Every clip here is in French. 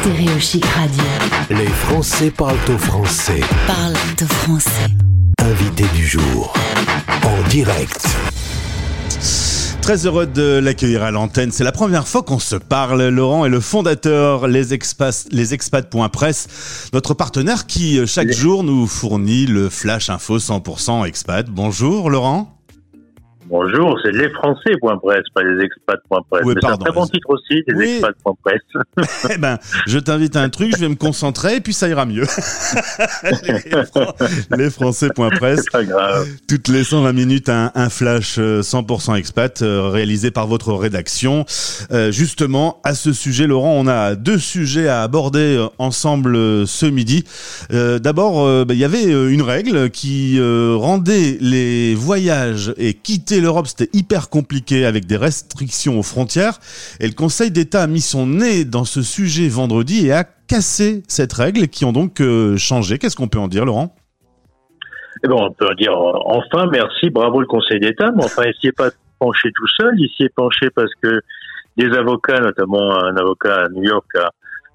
Stéréo Chic Radio. Les Français parlent au français. Parle de français. Invité du jour. En direct. Très heureux de l'accueillir à l'antenne. C'est la première fois qu'on se parle. Laurent est le fondateur les expats, les expats.press, notre partenaire qui euh, chaque jour nous fournit le flash info 100% expat. Bonjour Laurent. Bonjour, c'est lesfrançais.press, pas les expats.press. Oui, c'est un très bon titre aussi, les Oui. expats.press. Eh ben, je t'invite à un truc, je vais me concentrer et puis ça ira mieux. les, Français.press. c'est pas grave. Toutes les 120 minutes, un, un flash euh, 100% expat euh, réalisé par votre rédaction. Euh, justement, à ce sujet, Laurent, on a deux sujets à aborder euh, ensemble euh, ce midi. Euh, D'abord, euh, bah, il y avait euh, une règle qui euh, rendait les voyages et quitter l'Europe, c'était hyper compliqué avec des restrictions aux frontières. Et le Conseil d'État a mis son nez dans ce sujet vendredi et a cassé cette règle qui ont donc euh, changé. Qu'est-ce qu'on peut en dire, Laurent? Eh ben, on peut dire euh, enfin, merci, bravo le Conseil d'État, mais enfin, il s'y est pas penché tout seul, il s'y est penché parce que des avocats, notamment un avocat à New York, a,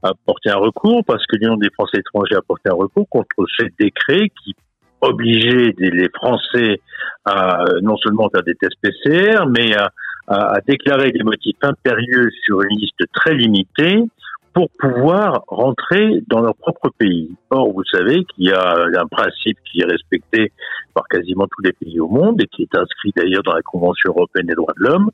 a porté un recours, parce que l'Union des Français étrangers a porté un recours contre ce décret qui obligeait des- les Français à euh, non seulement faire des tests PCR, mais à, à- à déclarer des motifs impérieux sur une liste très limitée pour pouvoir rentrer dans leur propre pays. Or, vous savez qu'il y a un principe qui est respecté par quasiment tous les pays au monde et qui est inscrit d'ailleurs dans la Convention européenne des droits de l'homme,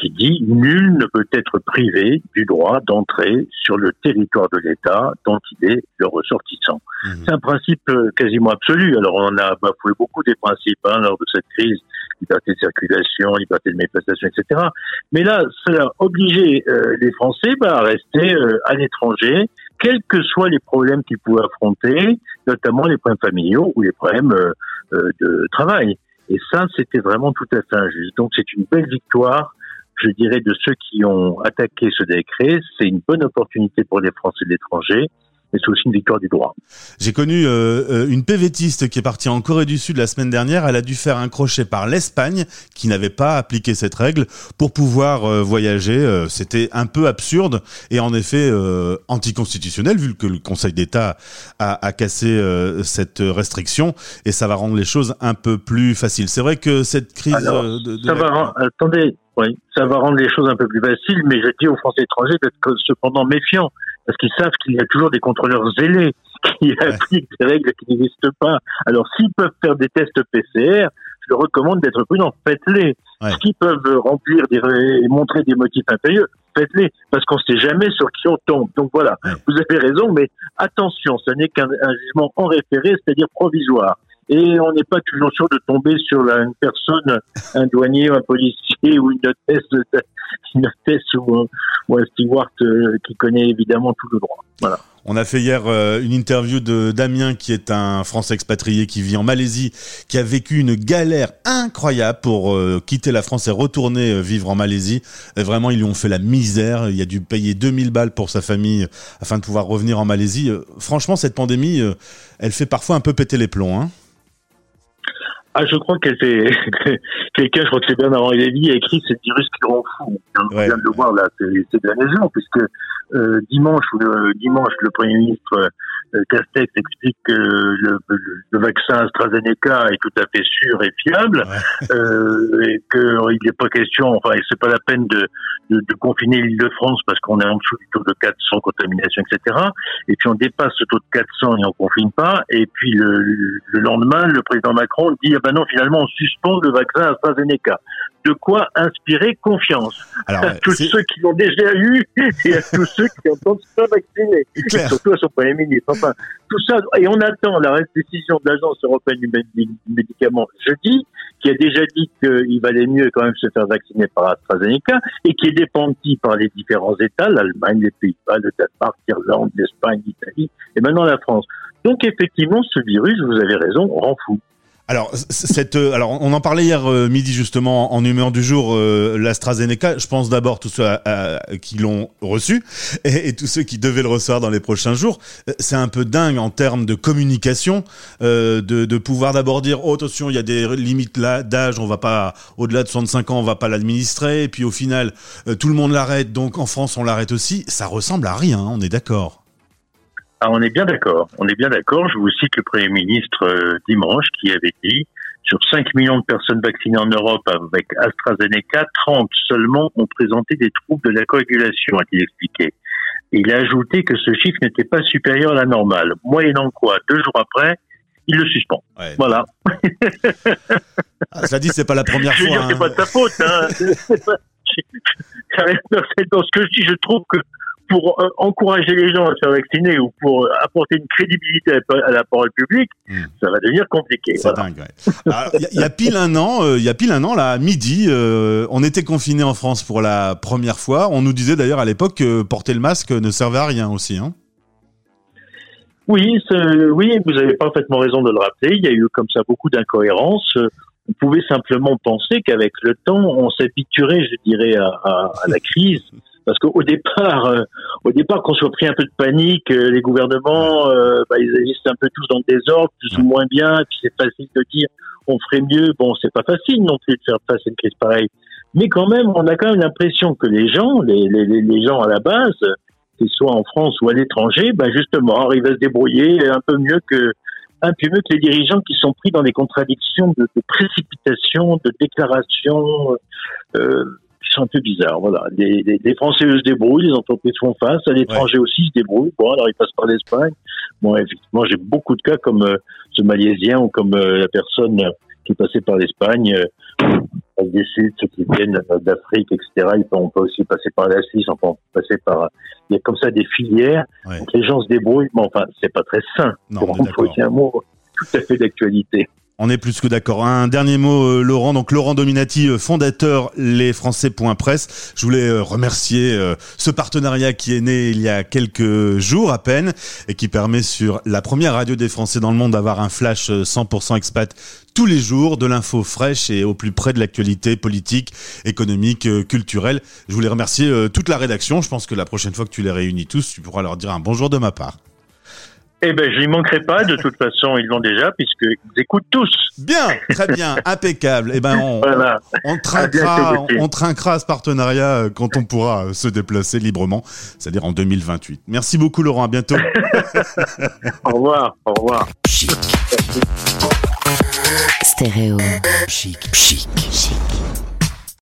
qui dit nul ne peut être privé du droit d'entrer sur le territoire de l'État dont il est le ressortissant. Mhm. C'est un principe euh, quasiment absolu. Alors, on a bafoué beaucoup des principes hein, lors de cette crise, liberté de circulation, liberté de manifestation, etc. Mais là, cela a obligé euh, les Français bah, à rester euh, à l'étranger, quels que soient les problèmes qu'ils pouvaient affronter, notamment les problèmes familiaux ou les problèmes euh, euh, de travail. Et ça, c'était vraiment tout à fait injuste. Donc, c'est une belle victoire, je dirais, de ceux qui ont attaqué ce décret. C'est une bonne opportunité pour les Français de l'étranger. Mais c'est aussi une victoire du droit. J'ai connu euh, euh, une PVTiste qui est partie en Corée du Sud la semaine dernière. Elle a dû faire un crochet par l'Espagne qui n'avait pas appliqué cette règle pour pouvoir euh, voyager. Euh, C'était un peu absurde et en effet euh, anticonstitutionnel vu que le Conseil d'État a, a cassé euh, cette restriction et ça va rendre les choses un peu plus faciles. C'est vrai que cette crise Alors, de, de Ça la- va, rend- attendez, oui, ça va rendre les choses un peu plus faciles, mais je dis aux Français étrangers d'être cependant méfiants, parce qu'ils savent qu'il y a toujours des contrôleurs zélés qui appliquent des règles qui n'existent pas. Alors, s'ils peuvent faire des tests PCR, je leur recommande d'être prudents, faites-les. Ouais. S'ils peuvent remplir des, et montrer des motifs impérieux, faites-les, parce qu'on ne sait jamais sur qui on tombe. Donc voilà, Ouais. vous avez raison, mais attention, ce n'est qu'un un jugement en référé, c'est-à-dire provisoire. Et on n'est pas toujours sûr de tomber sur une personne, un douanier, un policier ou une hôtesse, une hôtesse ou, un- ou steward euh, qui connaît évidemment tout le droit. Voilà. On a fait hier euh, une interview de Damien, qui est un Français expatrié qui vit en Malaisie, qui a vécu une galère incroyable pour euh, quitter la France et retourner vivre en Malaisie. Vraiment, ils lui ont fait la misère. Il a dû payer 2000 balles pour sa famille afin de pouvoir revenir en Malaisie. Franchement, cette pandémie, elle fait parfois un peu péter les plombs. Hein. Ah, je crois qu'elle fait quelqu'un, je crois que c'est Bernard-Henri Lévy, a écrit c'est le virus qui rend fou. On vient de le voir là ces, ces derniers jours, puisque euh, dimanche le dimanche, le Premier ministre euh, Castex explique que le, le- le vaccin AstraZeneca est tout à fait sûr et fiable, euh, et qu'il n'est pas question, enfin, c'est pas la peine de, de, de confiner l'île de France parce qu'on est en dessous du taux de 400 contaminations, etc. Et puis on dépasse ce taux de 400 et on confine pas. Et puis le, le lendemain, le président Macron dit ah ben non, finalement on suspend le vaccin AstraZeneca. De quoi inspirer confiance Alors, à tous ceux qui l'ont déjà eu et à tous ceux qui entendent se faire vacciner. Surtout à son premier ministre. Enfin, tout ça. Et on attend la décision de l'Agence européenne du médicament jeudi, qui a déjà dit qu'il valait mieux quand même se faire vacciner par AstraZeneca et qui est dépendu par les différents États, l'Allemagne, les Pays-Bas, le Danemark, l'Irlande, l'Espagne, l'Italie et maintenant la France. Donc effectivement, ce virus, vous avez raison, rend fou. Alors, cette, euh, alors, on en parlait hier euh, midi justement en humeur du jour, euh, l'AstraZeneca. Je pense d'abord tous ceux qui l'ont reçu et, tous ceux qui devaient le recevoir dans les prochains jours. Euh, C'est un peu dingue en termes de communication, euh, de, de pouvoir d'abord dire oh, attention, il y a des limites d'âge, on va pas au-delà de 65 ans, on va pas l'administrer. Et puis au final, euh, tout le monde l'arrête, donc en France on l'arrête aussi. Ça ressemble à rien, on est d'accord. Ah, on est bien d'accord. On est bien d'accord. Je vous cite le Premier ministre euh, dimanche qui avait dit sur 5 millions de personnes vaccinées en Europe avec AstraZeneca, 30 seulement ont présenté des troubles de la coagulation, a-t-il expliqué. Et il a ajouté que ce chiffre n'était pas supérieur à la normale. Moyennant quoi Deux jours après, il le suspend. Ouais. Voilà. Ah, cela dit, c'est pas la première Je veux fois. dire, c'est hein. pas de ta faute. Hein. Dans ce que je dis, je trouve que pour euh, encourager les gens à se faire vacciner ou pour apporter une crédibilité à la- parole publique, Hmm. ça va devenir compliqué. C'est Voilà. dingue. ouais. Il y, a- il y a pile un an, euh, il y a pile un an là, à midi, euh, on était confinés en France pour la première fois. On nous disait d'ailleurs à l'époque que porter le masque ne servait à rien aussi. Hein. Oui, oui, vous avez parfaitement raison de le rappeler. Il y a eu comme ça beaucoup d'incohérences. On pouvait simplement penser qu'avec le temps, on s'habituerait, je dirais, à, à- à la crise. Parce qu'au départ, euh, au départ, qu'on soit pris un peu de panique, euh, les gouvernements, euh, bah, ils agissent un peu tous dans le désordre, plus ou moins bien. Et puis c'est facile de dire, on ferait mieux. Bon, c'est pas facile non plus de faire face à une crise pareille. Mais quand même, on a quand même l'impression que les gens, les, les, les- gens à la base, qu'ils soient en France ou à l'étranger, ben justement, arrivent à se débrouiller un peu mieux que un peu mieux que les dirigeants qui sont pris dans des contradictions de, de précipitation, de déclarations euh, qui sont un peu bizarres. Voilà, les, les, les Français eux, se débrouillent, les entreprises font face, à l'étranger aussi se débrouillent. Bon, alors ils passent par l'Espagne. Bon, effectivement, j'ai beaucoup de cas comme euh, ce Malaisien ou comme euh, la personne euh, qui est passée par l'Espagne. Euh, des Sud, ceux qui viennent d'Afrique, etc. Ils peuvent- on peut aussi passer par la Suisse, on peut passer par. Il y a comme ça des filières. Ouais. Donc les gens se débrouillent, mais enfin, c'est pas très sain. Non, pour employer un mot tout à fait d'actualité. On est plus que d'accord. Un dernier mot, euh, Laurent. Donc Laurent Dominati, euh, fondateur lesfrançais.press. Je voulais euh, remercier euh, ce partenariat qui est né il y a quelques jours à peine et qui permet sur la première radio des Français dans le monde d'avoir un flash euh, 100% expat tous les jours, de l'info fraîche et au plus près de l'actualité politique, économique, culturelle. Je voulais remercier toute la rédaction. Je pense que la prochaine fois que tu les réunis tous, tu pourras leur dire un bonjour de ma part. Eh ben, je n'y manquerai pas. De toute façon, ils l'ont déjà, puisqu'ils écoutent tous. Bien, très bien, impeccable. Eh ben, on, Voilà. On trinquera, bientôt, Gauthier. on trinquera ce partenariat euh, quand on pourra euh, se déplacer librement, c'est-à-dire en 2028. Merci beaucoup Laurent, à bientôt. Au revoir. Au revoir. Chic. Stéréo. Chic, chic. Chic.